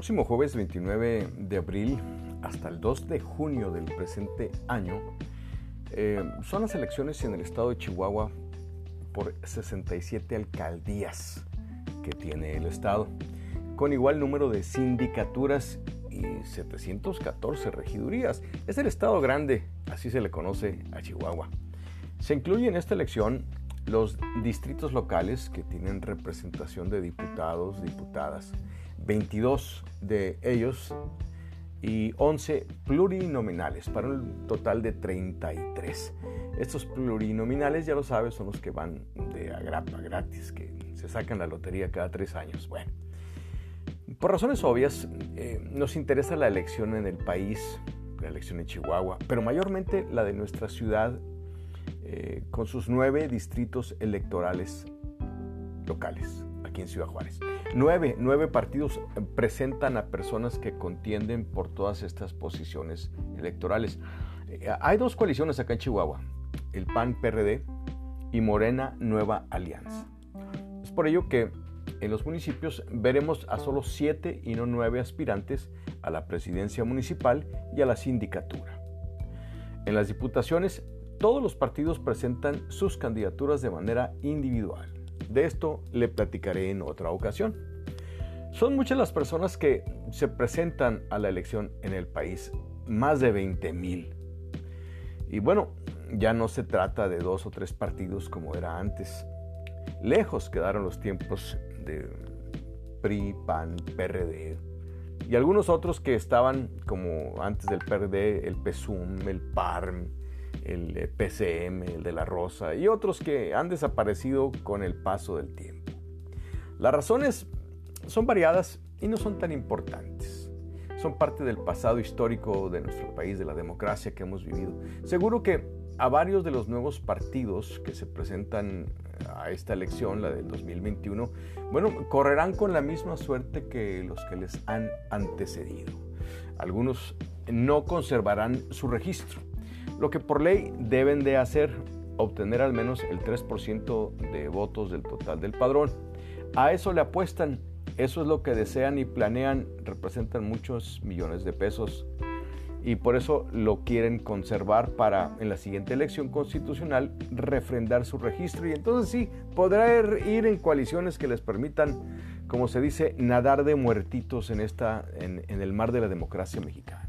próximo jueves 29 de abril hasta el 2 de junio del presente año eh, son las elecciones en el estado de Chihuahua por 67 alcaldías que tiene el estado, con igual número de sindicaturas y 714 regidurías. Es el estado grande, así se le conoce a Chihuahua. Se incluye en esta elección los distritos locales que tienen representación de diputados, diputadas, 22 de ellos y 11 plurinominales, para un total de 33. Estos plurinominales, ya lo sabes, son los que van de agrapa gratis, que se sacan la lotería cada tres años. Bueno, por razones obvias, eh, nos interesa la elección en el país, la elección en Chihuahua, pero mayormente la de nuestra ciudad, eh, con sus nueve distritos electorales locales, aquí en Ciudad Juárez. Nueve, nueve partidos presentan a personas que contienden por todas estas posiciones electorales. Eh, hay dos coaliciones acá en Chihuahua, el PAN-PRD y Morena Nueva Alianza. Es por ello que en los municipios veremos a solo siete y no nueve aspirantes a la presidencia municipal y a la sindicatura. En las diputaciones, todos los partidos presentan sus candidaturas de manera individual. De esto le platicaré en otra ocasión. Son muchas las personas que se presentan a la elección en el país, más de 20 mil. Y bueno, ya no se trata de dos o tres partidos como era antes. Lejos quedaron los tiempos de PRI, PAN, PRD y algunos otros que estaban como antes del PRD, el PSUM, el PARM, el eh, PCM, el de la Rosa y otros que han desaparecido con el paso del tiempo. Las razones son variadas y no son tan importantes. Son parte del pasado histórico de nuestro país, de la democracia que hemos vivido. Seguro que a varios de los nuevos partidos que se presentan a esta elección, la del 2021, bueno, correrán con la misma suerte que los que les han antecedido. Algunos no conservarán su registro, lo que por ley deben de hacer, obtener al menos el 3% de votos del total del padrón. A eso le apuestan eso es lo que desean y planean, representan muchos millones de pesos y por eso lo quieren conservar para en la siguiente elección constitucional refrendar su registro y entonces sí, podrá ir en coaliciones que les permitan, como se dice, nadar de muertitos en, esta, en, en el mar de la democracia mexicana.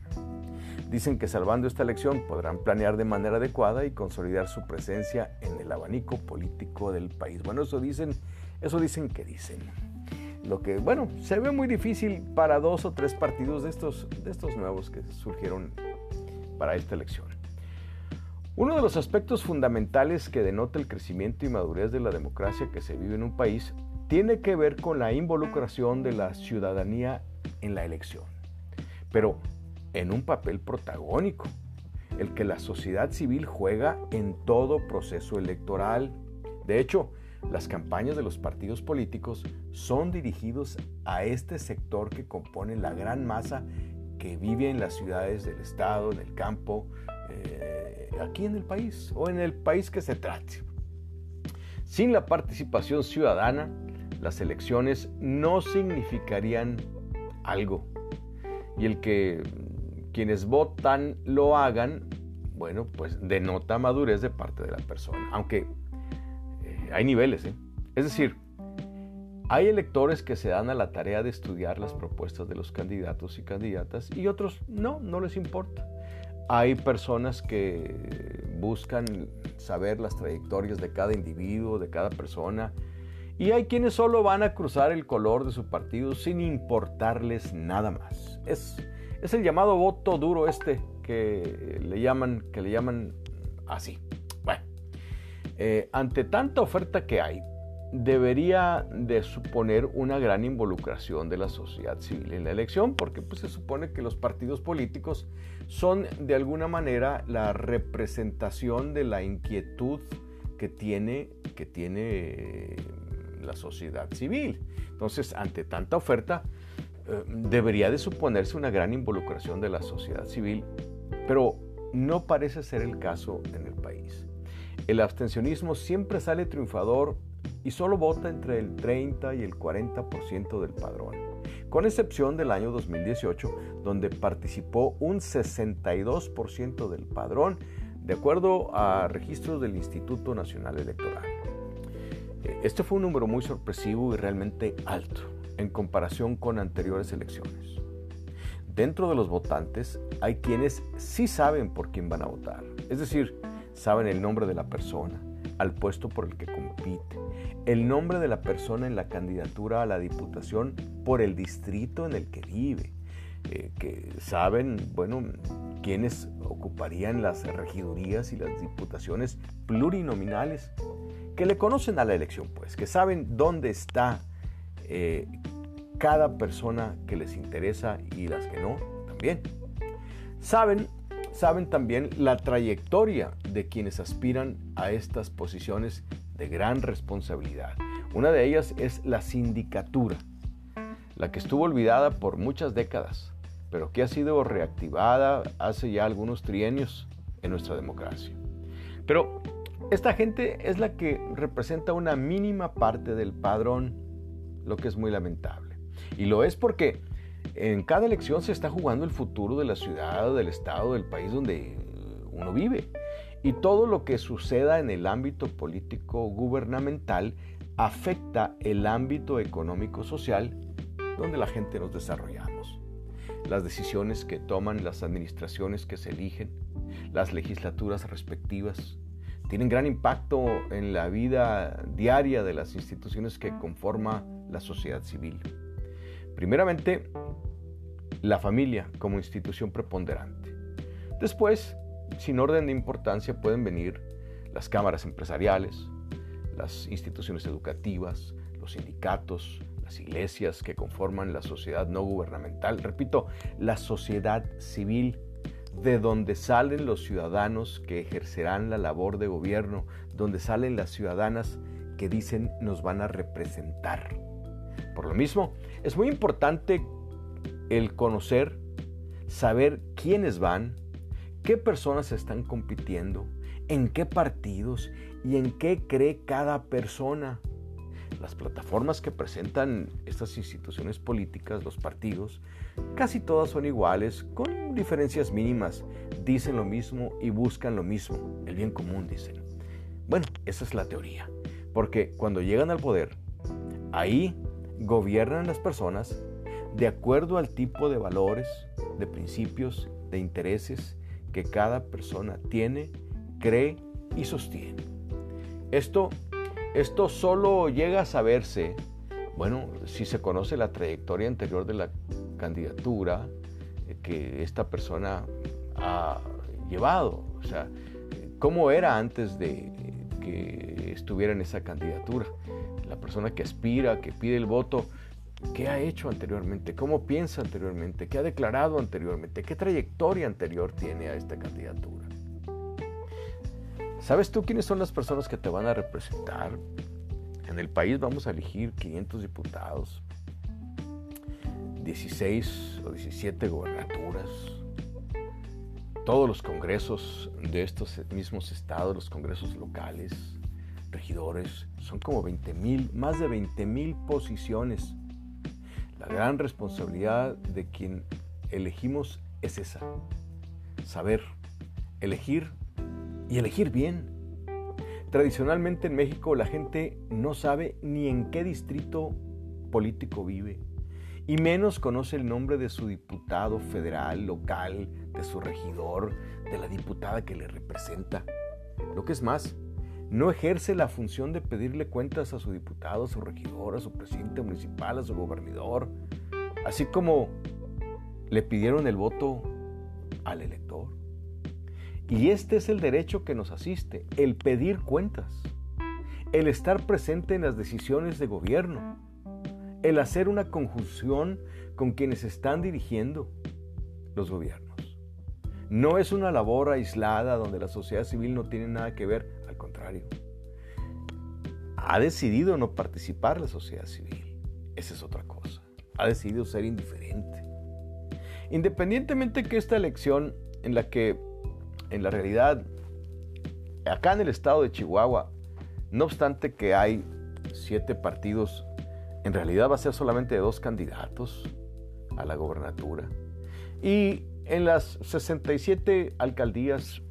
Dicen que salvando esta elección podrán planear de manera adecuada y consolidar su presencia en el abanico político del país. Bueno, eso dicen, eso dicen que dicen. Lo que, bueno, se ve muy difícil para dos o tres partidos de estos, de estos nuevos que surgieron para esta elección. Uno de los aspectos fundamentales que denota el crecimiento y madurez de la democracia que se vive en un país tiene que ver con la involucración de la ciudadanía en la elección, pero en un papel protagónico, el que la sociedad civil juega en todo proceso electoral. De hecho, las campañas de los partidos políticos son dirigidos a este sector que compone la gran masa que vive en las ciudades del estado, en el campo, eh, aquí en el país o en el país que se trate. Sin la participación ciudadana, las elecciones no significarían algo. Y el que quienes votan lo hagan, bueno, pues denota madurez de parte de la persona. Aunque hay niveles, ¿eh? Es decir, hay electores que se dan a la tarea de estudiar las propuestas de los candidatos y candidatas y otros no, no les importa. Hay personas que buscan saber las trayectorias de cada individuo, de cada persona, y hay quienes solo van a cruzar el color de su partido sin importarles nada más. Es, es el llamado voto duro este que le llaman, que le llaman así. Eh, ante tanta oferta que hay, debería de suponer una gran involucración de la sociedad civil en la elección, porque pues, se supone que los partidos políticos son de alguna manera la representación de la inquietud que tiene, que tiene eh, la sociedad civil. Entonces, ante tanta oferta, debería de suponerse una gran involucración de la sociedad civil, pero no parece ser el caso en el país. El abstencionismo siempre sale triunfador y solo vota entre el 30 y el 40% del padrón. con excepción del año 2018, donde participó un 62% del padrón, de acuerdo a registros del Instituto Nacional Electoral. Este fue un número muy sorpresivo y realmente alto en comparación con anteriores elecciones. Dentro de los votantes hay quienes sí saben por quién van a votar, es decir, saben el nombre de la persona, al puesto por el que compite, el nombre de la persona en la candidatura a la diputación por el distrito en el que vive, eh, que saben, bueno, quiénes ocuparían las regidurías y las diputaciones plurinominales, que le conocen a la elección, pues, que saben dónde está eh, cada persona que les interesa y las que no, también. Saben saben también la trayectoria de quienes aspiran a estas posiciones de gran responsabilidad. Una de ellas es la sindicatura, la que estuvo olvidada por muchas décadas, pero que ha sido reactivada hace ya algunos trienios en nuestra democracia. Pero esta gente es la que representa una mínima parte del padrón, lo que es muy lamentable. Y lo es porque en cada elección se está jugando el futuro de la ciudad, del estado, del país donde uno vive. Y todo lo que suceda en el ámbito político gubernamental afecta el ámbito económico-social donde la gente nos desarrollamos. Las decisiones que toman las administraciones que se eligen, las legislaturas respectivas, tienen gran impacto en la vida diaria de las instituciones que conforma la sociedad civil. Primeramente, la familia como institución preponderante. Después, sin orden de importancia, pueden venir las cámaras empresariales, las instituciones educativas, los sindicatos, las iglesias que conforman la sociedad no gubernamental, repito, la sociedad civil, de donde salen los ciudadanos que ejercerán la labor de gobierno, donde salen las ciudadanas que dicen nos van a representar. Por lo mismo, es muy importante el conocer, saber quiénes van, qué personas están compitiendo, en qué partidos y en qué cree cada persona. Las plataformas que presentan estas instituciones políticas, los partidos, casi todas son iguales, con diferencias mínimas. Dicen lo mismo y buscan lo mismo, el bien común, dicen. Bueno, esa es la teoría, porque cuando llegan al poder, ahí gobiernan las personas de acuerdo al tipo de valores, de principios, de intereses que cada persona tiene, cree y sostiene. Esto, esto solo llega a saberse, bueno, si se conoce la trayectoria anterior de la candidatura que esta persona ha llevado, o sea, cómo era antes de que estuviera en esa candidatura la persona que aspira, que pide el voto, ¿qué ha hecho anteriormente? ¿Cómo piensa anteriormente? ¿Qué ha declarado anteriormente? ¿Qué trayectoria anterior tiene a esta candidatura? ¿Sabes tú quiénes son las personas que te van a representar? En el país vamos a elegir 500 diputados, 16 o 17 gobernaturas, todos los congresos de estos mismos estados, los congresos locales, regidores, son como 20 mil, más de 20 mil posiciones. La gran responsabilidad de quien elegimos es esa, saber elegir y elegir bien. Tradicionalmente en México la gente no sabe ni en qué distrito político vive y menos conoce el nombre de su diputado federal, local, de su regidor, de la diputada que le representa. Lo que es más, no ejerce la función de pedirle cuentas a su diputado, a su regidor, a su presidente municipal, a su gobernador, así como le pidieron el voto al elector. Y este es el derecho que nos asiste, el pedir cuentas, el estar presente en las decisiones de gobierno, el hacer una conjunción con quienes están dirigiendo los gobiernos. No es una labor aislada donde la sociedad civil no tiene nada que ver contrario. Ha decidido no participar la sociedad civil. Esa es otra cosa. Ha decidido ser indiferente. Independientemente que esta elección en la que, en la realidad, acá en el estado de Chihuahua, no obstante que hay siete partidos, en realidad va a ser solamente de dos candidatos. a la gobernatura. Y en las 67 alcaldías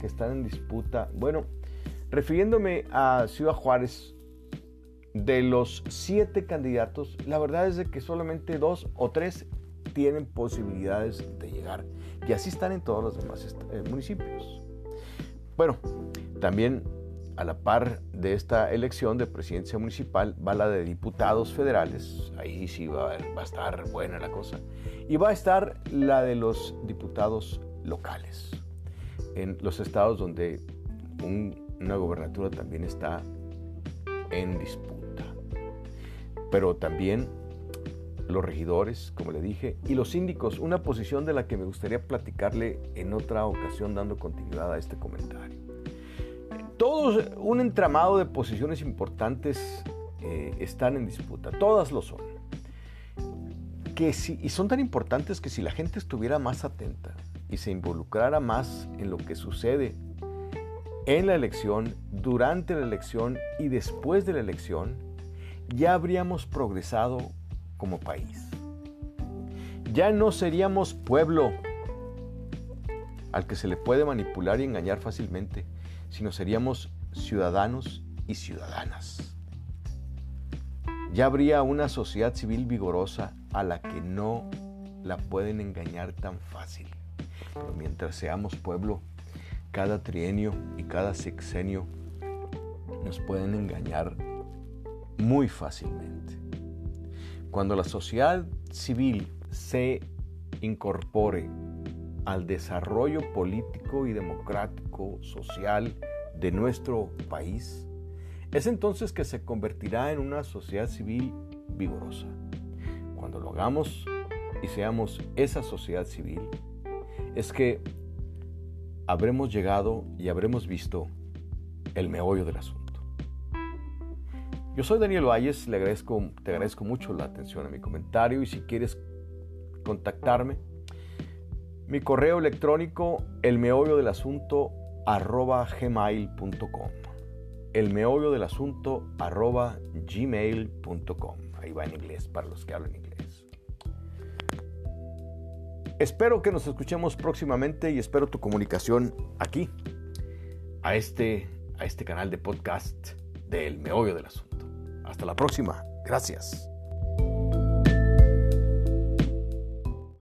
que están en disputa, bueno, refiriéndome a Ciudad Juárez, de los siete candidatos, la verdad es de que solamente dos o tres tienen posibilidades de llegar. Y así están en todos los demás eh, municipios. Bueno, también a la par de esta elección de presidencia municipal va la de diputados federales. Ahí sí va, a estar buena la cosa. Y va a estar la de los diputados locales. En los estados donde una gobernatura también está en disputa pero también los regidores, como le dije, y los síndicos, una posición de la que me gustaría platicarle en otra ocasión dando continuidad a este comentario. Todos, un entramado de posiciones importantes eh, están en disputa, todas lo son. Que si, y son tan importantes que si la gente estuviera más atenta y se involucrara más en lo que sucede en la elección, durante la elección y después de la elección, ya habríamos progresado como país. Ya no seríamos pueblo al que se le puede manipular y engañar fácilmente, sino seríamos ciudadanos y ciudadanas. Ya habría una sociedad civil vigorosa a la que no la pueden engañar tan fácil. Pero mientras seamos pueblo, cada trienio y cada sexenio nos pueden engañar muy fácilmente. Cuando la sociedad civil se incorpore al desarrollo político y democrático social de nuestro país, es entonces que se convertirá en una sociedad civil vigorosa. Cuando lo hagamos y seamos esa sociedad civil, es que habremos llegado y habremos visto el meollo del asunto. Yo soy Daniel Valles, le te agradezco mucho la atención a mi comentario y si quieres contactarme, mi correo electrónico, el meollo del asunto arroba gmail.com. El del asunto arroba gmail.com. Ahí va en inglés para los que hablan inglés. Espero que nos escuchemos próximamente y espero tu comunicación aquí, a este, a este canal de podcast del meollo del asunto. Hasta la próxima. Gracias.